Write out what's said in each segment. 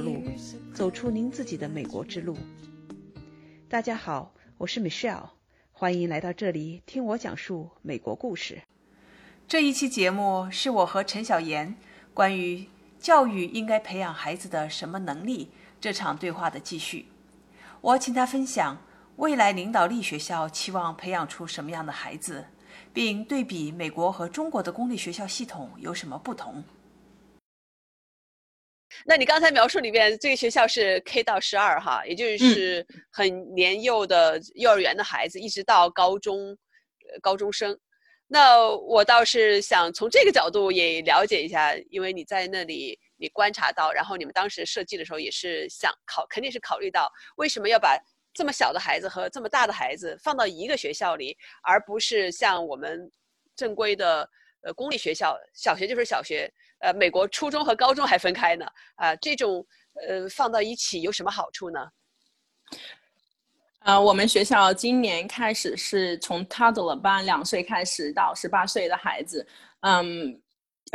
路，走出您自己的美国之路。大家好，我是 Michelle，欢迎来到这里听我讲述美国故事。这一期节目是我和陈小妍关于教育应该培养孩子的什么能力这场对话的继续。我请他分享未来领导力学校期望培养出什么样的孩子，并对比美国和中国的公立学校系统有什么不同。那你刚才描述里面，这个学校是 K 到十二哈，也就是很年幼的幼儿园的孩子，一直到高中，高中生。那我倒是想从这个角度也了解一下，因为你在那里，你观察到，然后你们当时设计的时候也是想考，肯定是考虑到为什么要把这么小的孩子和这么大的孩子放到一个学校里，而不是像我们正规的呃公立学校，小学就是小学。呃，美国初中和高中还分开呢，啊，这种呃放到一起有什么好处呢？呃，我们学校今年开始是从 toddler 班两岁开始到十八岁的孩子，嗯，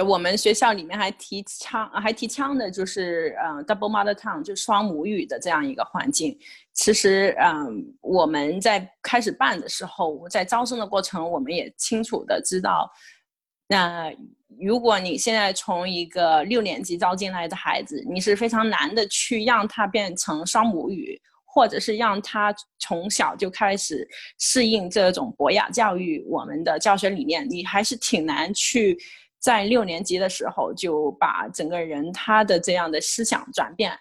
我们学校里面还提倡还提倡的就是呃 double mother tongue 就双母语的这样一个环境。其实，嗯，我们在开始办的时候，在招生的过程，我们也清楚的知道，那。如果你现在从一个六年级招进来的孩子，你是非常难的去让他变成双母语，或者是让他从小就开始适应这种博雅教育我们的教学理念，你还是挺难去在六年级的时候就把整个人他的这样的思想转变。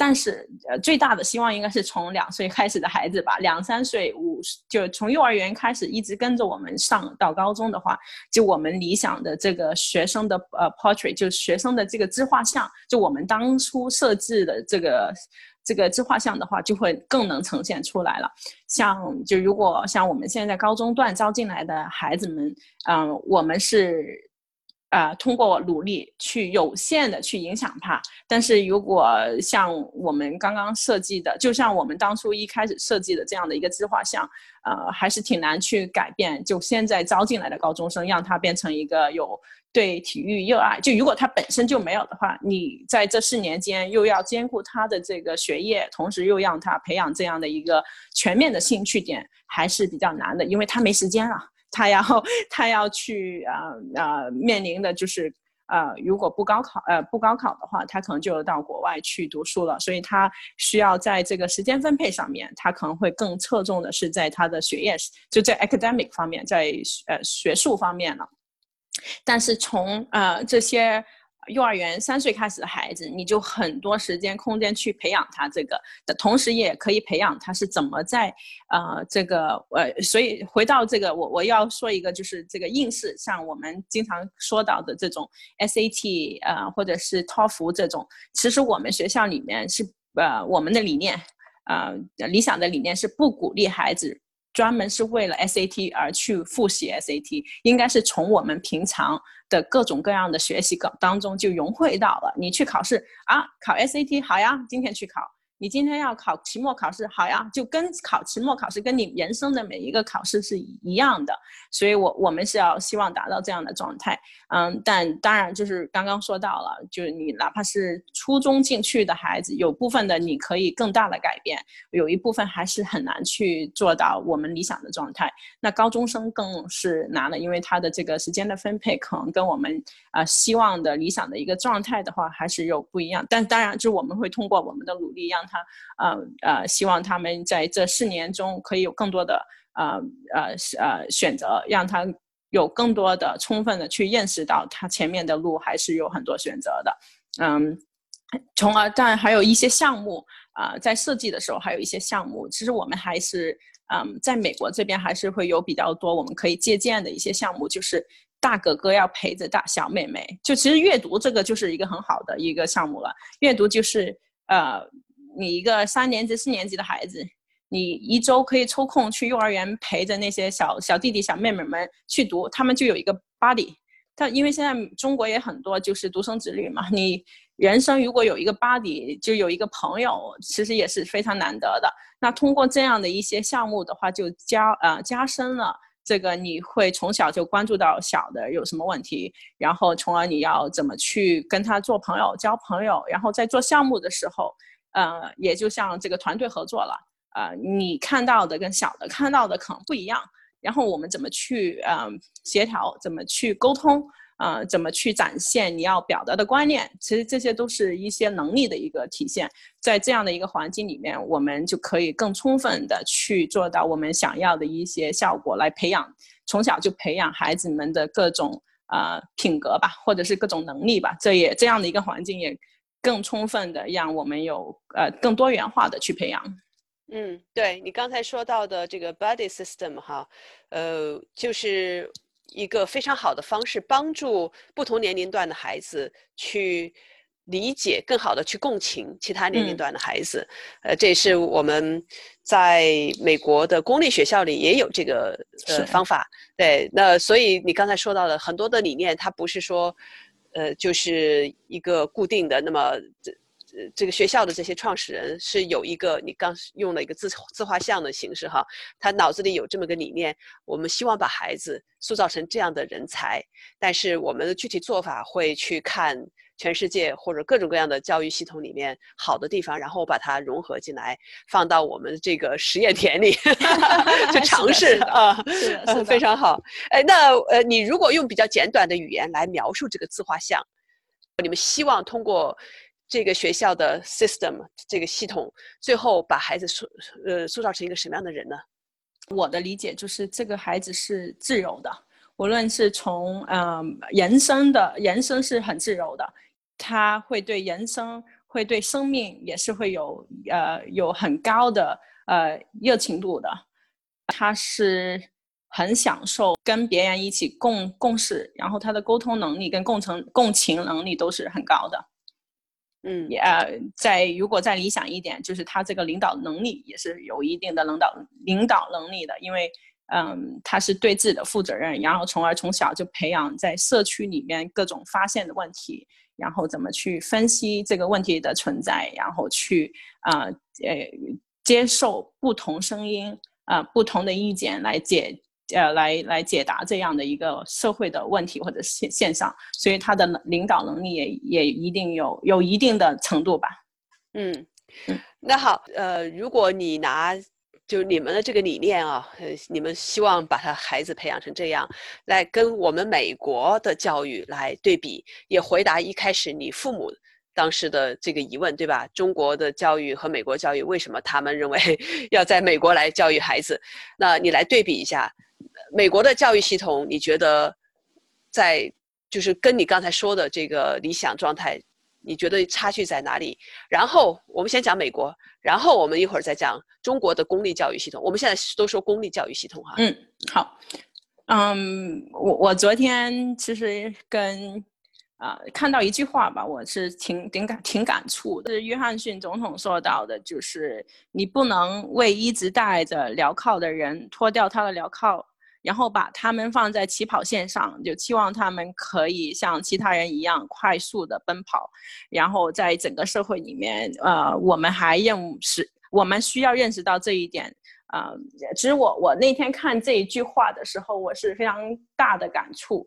但是，呃，最大的希望应该是从两岁开始的孩子吧，两三岁、五就从幼儿园开始一直跟着我们上到高中的话，就我们理想的这个学生的呃 portrait，就学生的这个自画像，就我们当初设置的这个这个自画像的话，就会更能呈现出来了。像就如果像我们现在高中段招进来的孩子们，嗯，我们是。呃，通过努力去有限的去影响他，但是如果像我们刚刚设计的，就像我们当初一开始设计的这样的一个自画像，呃，还是挺难去改变。就现在招进来的高中生，让他变成一个有对体育热爱，就如果他本身就没有的话，你在这四年间又要兼顾他的这个学业，同时又让他培养这样的一个全面的兴趣点，还是比较难的，因为他没时间了。他要他要去啊啊面临的就是啊，如果不高考呃不高考的话，他可能就到国外去读书了。所以他需要在这个时间分配上面，他可能会更侧重的是在他的学业，就在 academic 方面，在呃学术方面了。但是从呃这些。幼儿园三岁开始的孩子，你就很多时间空间去培养他这个的同时，也可以培养他是怎么在呃这个呃，所以回到这个，我我要说一个就是这个应试，像我们经常说到的这种 SAT 呃或者是托福这种，其实我们学校里面是呃我们的理念呃理想的理念是不鼓励孩子。专门是为了 SAT 而去复习 SAT，应该是从我们平常的各种各样的学习稿当中就融汇到了。你去考试啊，考 SAT 好呀，今天去考。你今天要考期末考试，好呀，就跟考期末考试跟你人生的每一个考试是一样的，所以我我们是要希望达到这样的状态，嗯，但当然就是刚刚说到了，就是你哪怕是初中进去的孩子，有部分的你可以更大的改变，有一部分还是很难去做到我们理想的状态。那高中生更是难了，因为他的这个时间的分配可能跟我们啊希望的理想的一个状态的话还是有不一样。但当然，就我们会通过我们的努力让。他呃呃，希望他们在这四年中可以有更多的呃呃呃选择，让他有更多的充分的去认识到他前面的路还是有很多选择的，嗯，从而但还有一些项目啊，在设计的时候还有一些项目，其实我们还是嗯，在美国这边还是会有比较多我们可以借鉴的一些项目，就是大哥哥要陪着大小妹妹，就其实阅读这个就是一个很好的一个项目了，阅读就是呃。你一个三年级、四年级的孩子，你一周可以抽空去幼儿园陪着那些小小弟弟、小妹妹们去读，他们就有一个 buddy。他因为现在中国也很多就是独生子女嘛，你人生如果有一个 buddy，就有一个朋友，其实也是非常难得的。那通过这样的一些项目的话，就加呃加深了这个你会从小就关注到小的有什么问题，然后从而你要怎么去跟他做朋友、交朋友，然后在做项目的时候，呃，也就像这个团队合作了，呃，你看到的跟小的看到的可能不一样，然后我们怎么去呃协调，怎么去沟通。呃，怎么去展现你要表达的观念？其实这些都是一些能力的一个体现。在这样的一个环境里面，我们就可以更充分的去做到我们想要的一些效果，来培养从小就培养孩子们的各种呃品格吧，或者是各种能力吧。这也这样的一个环境也更充分的让我们有呃更多元化的去培养。嗯，对你刚才说到的这个 body system 哈，呃，就是。一个非常好的方式，帮助不同年龄段的孩子去理解，更好的去共情其他年龄段的孩子。呃，这也是我们在美国的公立学校里也有这个呃方法。对，那所以你刚才说到的很多的理念，它不是说，呃，就是一个固定的。那么这。这个学校的这些创始人是有一个，你刚用了一个自自画像的形式哈，他脑子里有这么个理念，我们希望把孩子塑造成这样的人才，但是我们的具体做法会去看全世界或者各种各样的教育系统里面好的地方，然后把它融合进来，放到我们这个实验田里 去 尝试啊，是非常好。哎，那呃，你如果用比较简短的语言来描述这个自画像，你们希望通过。这个学校的 system 这个系统，最后把孩子塑呃塑造成一个什么样的人呢？我的理解就是，这个孩子是自由的，无论是从嗯延伸的延伸是很自由的，他会对人生会对生命也是会有呃有很高的呃热情度的，他是很享受跟别人一起共共事，然后他的沟通能力跟共情共情能力都是很高的。嗯，也呃，在如果再理想一点，就是他这个领导能力也是有一定的领导领导能力的，因为嗯，他是对自己的负责任，然后从而从小就培养在社区里面各种发现的问题，然后怎么去分析这个问题的存在，然后去啊呃接受不同声音啊不同的意见来解。呃，来来解答这样的一个社会的问题或者现现象，所以他的领导能力也也一定有有一定的程度吧。嗯，那好，呃，如果你拿就你们的这个理念啊，呃，你们希望把他孩子培养成这样，来跟我们美国的教育来对比，也回答一开始你父母当时的这个疑问，对吧？中国的教育和美国教育为什么他们认为 要在美国来教育孩子？那你来对比一下。美国的教育系统，你觉得在就是跟你刚才说的这个理想状态，你觉得差距在哪里？然后我们先讲美国，然后我们一会儿再讲中国的公立教育系统。我们现在都说公立教育系统哈。嗯，好。嗯，我我昨天其实跟啊看到一句话吧，我是挺挺感挺感触的。是约翰逊总统说到的，就是你不能为一直戴着镣铐的人脱掉他的镣铐。然后把他们放在起跑线上，就期望他们可以像其他人一样快速的奔跑。然后在整个社会里面，呃，我们还认识，我们需要认识到这一点。呃，其实我我那天看这一句话的时候，我是非常大的感触。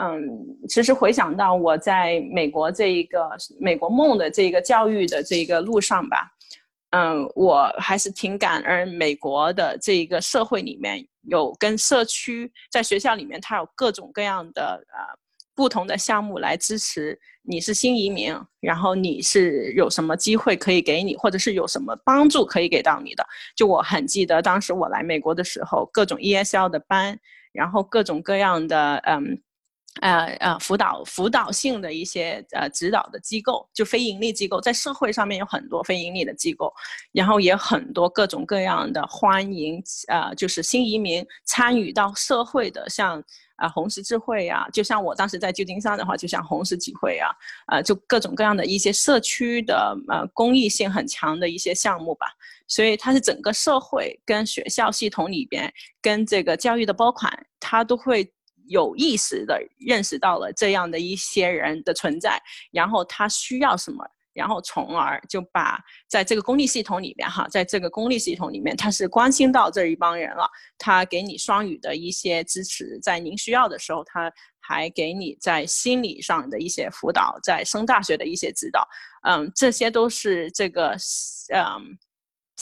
嗯，其实回想到我在美国这一个美国梦的这个教育的这个路上吧。嗯，我还是挺感恩美国的这一个社会里面有跟社区在学校里面，它有各种各样的呃不同的项目来支持你是新移民，然后你是有什么机会可以给你，或者是有什么帮助可以给到你的。就我很记得当时我来美国的时候，各种 ESL 的班，然后各种各样的嗯。呃呃，辅导辅导性的一些呃指导的机构，就非盈利机构，在社会上面有很多非盈利的机构，然后也很多各种各样的欢迎呃，就是新移民参与到社会的，像啊红十字会呀，就像我当时在旧金山的话，就像红十字会啊，呃，就各种各样的一些社区的呃公益性很强的一些项目吧，所以它是整个社会跟学校系统里边跟这个教育的拨款，它都会。有意识的认识到了这样的一些人的存在，然后他需要什么，然后从而就把在这个公立系统里面哈，在这个公立系统里面，他是关心到这一帮人了，他给你双语的一些支持，在您需要的时候，他还给你在心理上的一些辅导，在升大学的一些指导，嗯，这些都是这个嗯。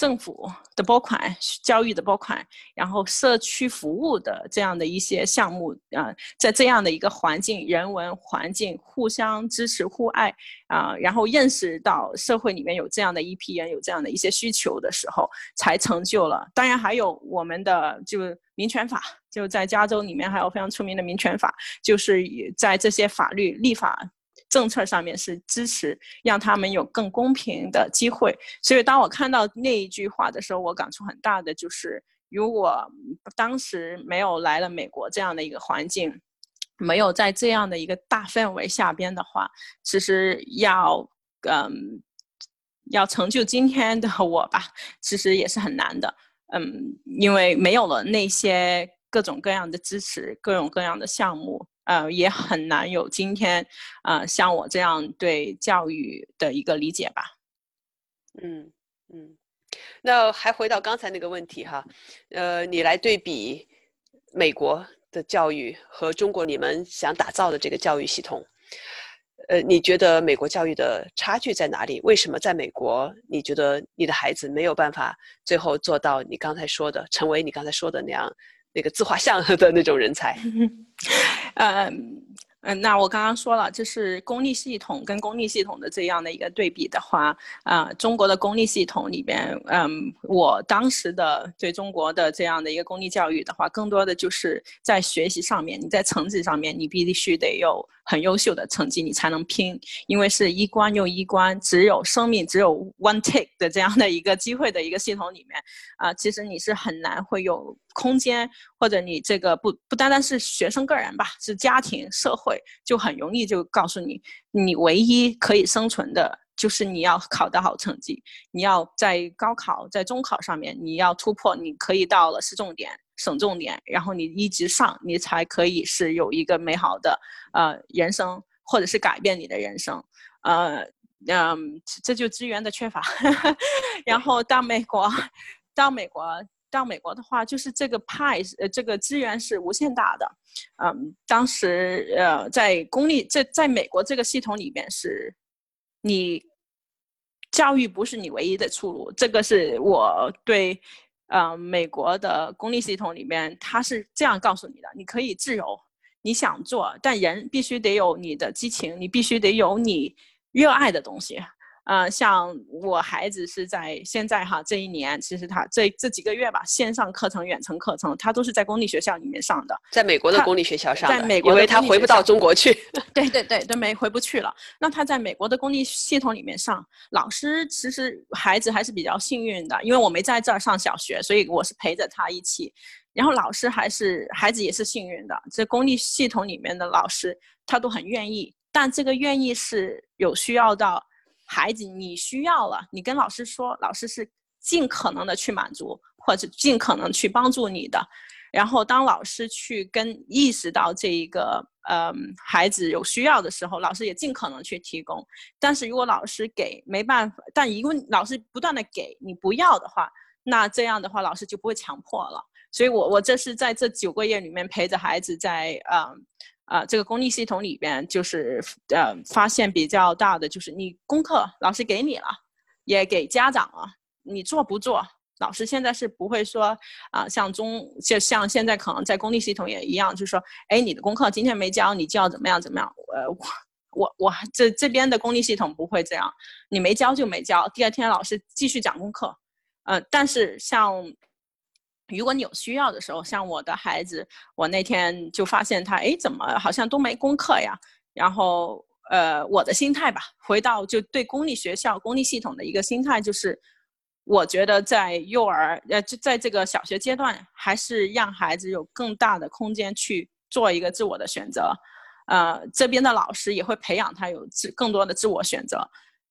政府的拨款、教育的拨款，然后社区服务的这样的一些项目，啊，在这样的一个环境、人文环境互相支持、互爱，啊，然后认识到社会里面有这样的一批人，有这样的一些需求的时候，才成就了。当然，还有我们的就民权法，就在加州里面还有非常出名的民权法，就是在这些法律立法。政策上面是支持让他们有更公平的机会，所以当我看到那一句话的时候，我感触很大的就是，如果当时没有来了美国这样的一个环境，没有在这样的一个大氛围下边的话，其实要嗯要成就今天的我吧，其实也是很难的，嗯，因为没有了那些各种各样的支持，各种各样的项目。呃，也很难有今天，呃，像我这样对教育的一个理解吧。嗯嗯，那还回到刚才那个问题哈，呃，你来对比美国的教育和中国你们想打造的这个教育系统，呃，你觉得美国教育的差距在哪里？为什么在美国你觉得你的孩子没有办法最后做到你刚才说的，成为你刚才说的那样？那个自画像的那种人才，嗯。嗯，那我刚刚说了，这是公立系统跟公立系统的这样的一个对比的话，啊，中国的公立系统里边，嗯，我当时的对中国的这样的一个公立教育的话，更多的就是在学习上面，你在成绩上面，你必须得有很优秀的成绩，你才能拼，因为是一关又一关，只有生命只有 one take 的这样的一个机会的一个系统里面，啊，其实你是很难会有。空间或者你这个不不单单是学生个人吧，是家庭社会就很容易就告诉你，你唯一可以生存的就是你要考得好成绩，你要在高考在中考上面你要突破，你可以到了市重点、省重点，然后你一直上，你才可以是有一个美好的呃人生，或者是改变你的人生，呃嗯，这就资源的缺乏，然后到美国，到美国。到美国的话，就是这个派，呃，这个资源是无限大的，嗯，当时呃，在公立在在美国这个系统里边是，你教育不是你唯一的出路，这个是我对，呃，美国的公立系统里面，他是这样告诉你的，你可以自由，你想做，但人必须得有你的激情，你必须得有你热爱的东西。呃，像我孩子是在现在哈这一年，其实他这这几个月吧，线上课程、远程课程，他都是在公立学校里面上的，在美国的公立学校上的，在美国，因为他回不到中国去。对对对，都没回不去了。那他在美国的公立系统里面上，老师其实孩子还是比较幸运的，因为我没在这儿上小学，所以我是陪着他一起。然后老师还是孩子也是幸运的，这公立系统里面的老师他都很愿意，但这个愿意是有需要到。孩子，你需要了，你跟老师说，老师是尽可能的去满足，或者尽可能去帮助你的。然后，当老师去跟意识到这一个，嗯，孩子有需要的时候，老师也尽可能去提供。但是如果老师给没办法，但如果老师不断的给你不要的话，那这样的话，老师就不会强迫了。所以我我这是在这九个月里面陪着孩子在，嗯。啊，这个公立系统里边就是呃，发现比较大的就是你功课老师给你了，也给家长了，你做不做？老师现在是不会说啊，像中就像现在可能在公立系统也一样，就是说，哎，你的功课今天没交，你就要怎么样怎么样？呃，我我我这这边的公立系统不会这样，你没交就没交，第二天老师继续讲功课。呃，但是像。如果你有需要的时候，像我的孩子，我那天就发现他，哎，怎么好像都没功课呀？然后，呃，我的心态吧，回到就对公立学校、公立系统的一个心态，就是我觉得在幼儿，呃，就在这个小学阶段，还是让孩子有更大的空间去做一个自我的选择。呃，这边的老师也会培养他有自更多的自我选择。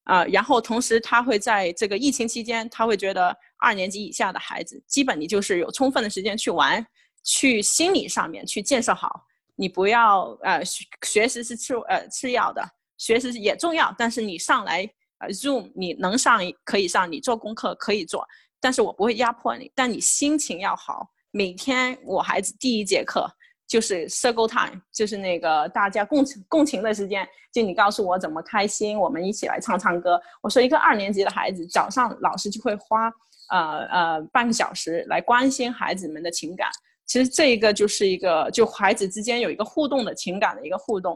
啊，然后同时他会在这个疫情期间，他会觉得二年级以下的孩子，基本你就是有充分的时间去玩，去心理上面去建设好。你不要呃学学习是次呃次要的，学习也重要，但是你上来呃，Zoom 你能上可以上，你做功课可以做，但是我不会压迫你，但你心情要好。每天我孩子第一节课就是 circle time，就是那个大家共共情的时间，就你告诉我怎么开心，我们一起来唱唱歌。我说一个二年级的孩子，早上老师就会花呃呃半个小时来关心孩子们的情感。其实这一个就是一个就孩子之间有一个互动的情感的一个互动，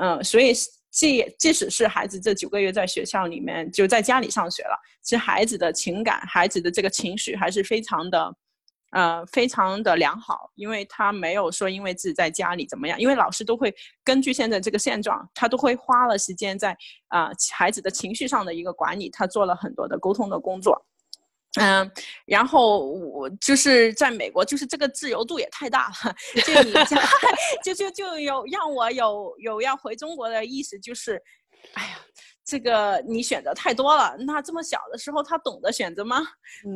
嗯，所以即即使是孩子这九个月在学校里面就在家里上学了，其实孩子的情感、孩子的这个情绪还是非常的。呃，非常的良好，因为他没有说因为自己在家里怎么样，因为老师都会根据现在这个现状，他都会花了时间在啊孩子的情绪上的一个管理，他做了很多的沟通的工作。嗯，然后我就是在美国，就是这个自由度也太大了，就你家 就就就有让我有有要回中国的意思，就是，哎呀。这个你选择太多了，那这么小的时候他懂得选择吗？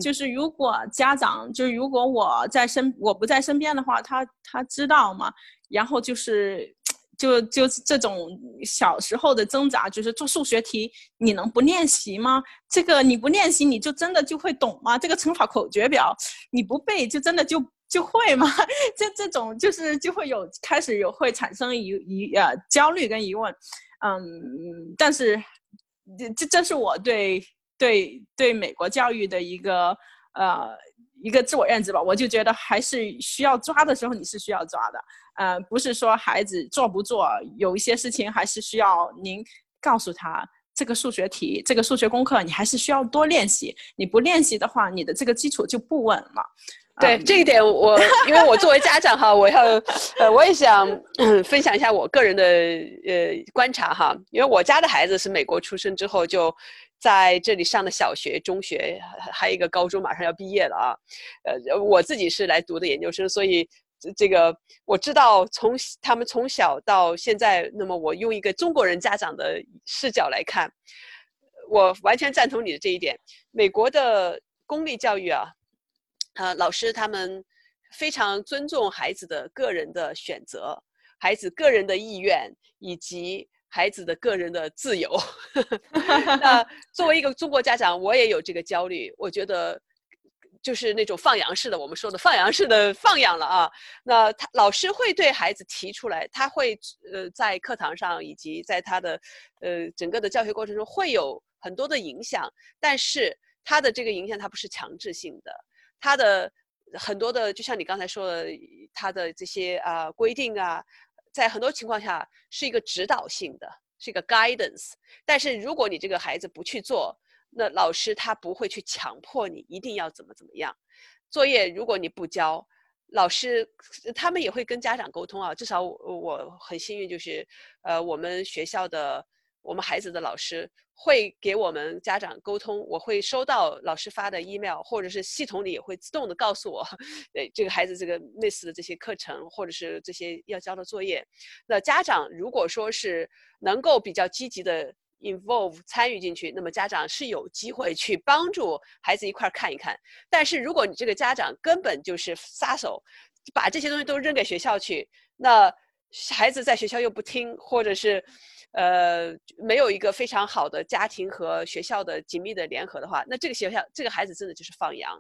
就是如果家长，就是如果我在身我不在身边的话，他他知道吗？然后就是，就就这种小时候的挣扎，就是做数学题，你能不练习吗？这个你不练习，你就真的就会懂吗？这个乘法口诀表你不背，就真的就就会吗？这这种就是就会有开始有会产生疑疑呃焦虑跟疑问，嗯，但是。这这这是我对对对美国教育的一个呃一个自我认知吧，我就觉得还是需要抓的时候你是需要抓的，呃，不是说孩子做不做，有一些事情还是需要您告诉他，这个数学题，这个数学功课你还是需要多练习，你不练习的话，你的这个基础就不稳了。对这一点，我因为我作为家长哈，我要呃，我也想分享一下我个人的呃观察哈。因为我家的孩子是美国出生之后就在这里上的小学、中学，还有一个高中马上要毕业了啊。呃，我自己是来读的研究生，所以这个我知道从他们从小到现在，那么我用一个中国人家长的视角来看，我完全赞同你的这一点。美国的公立教育啊。呃，老师他们非常尊重孩子的个人的选择，孩子个人的意愿以及孩子的个人的自由。那作为一个中国家长，我也有这个焦虑。我觉得就是那种放羊式的，我们说的放羊式的放养了啊。那他老师会对孩子提出来，他会呃在课堂上以及在他的呃整个的教学过程中会有很多的影响，但是他的这个影响他不是强制性的。他的很多的，就像你刚才说的，他的这些啊规定啊，在很多情况下是一个指导性的，是一个 guidance。但是如果你这个孩子不去做，那老师他不会去强迫你一定要怎么怎么样。作业如果你不交，老师他们也会跟家长沟通啊。至少我我很幸运，就是呃我们学校的我们孩子的老师。会给我们家长沟通，我会收到老师发的 email，或者是系统里也会自动的告诉我，呃，这个孩子这个类似的这些课程，或者是这些要交的作业。那家长如果说是能够比较积极的 involve 参与进去，那么家长是有机会去帮助孩子一块儿看一看。但是如果你这个家长根本就是撒手，把这些东西都扔给学校去，那孩子在学校又不听，或者是。呃，没有一个非常好的家庭和学校的紧密的联合的话，那这个学校这个孩子真的就是放羊，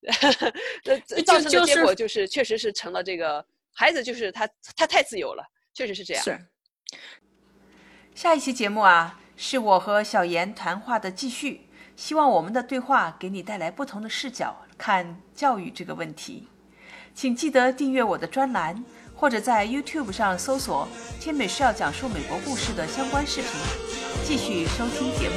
那造成的结果就是确实是成了这个孩子就是他他太自由了，确实是这样。是。下一期节目啊，是我和小严谈话的继续，希望我们的对话给你带来不同的视角看教育这个问题，请记得订阅我的专栏。或者在 youtube 上搜索天美需要讲述美国故事的相关视频继续收听节目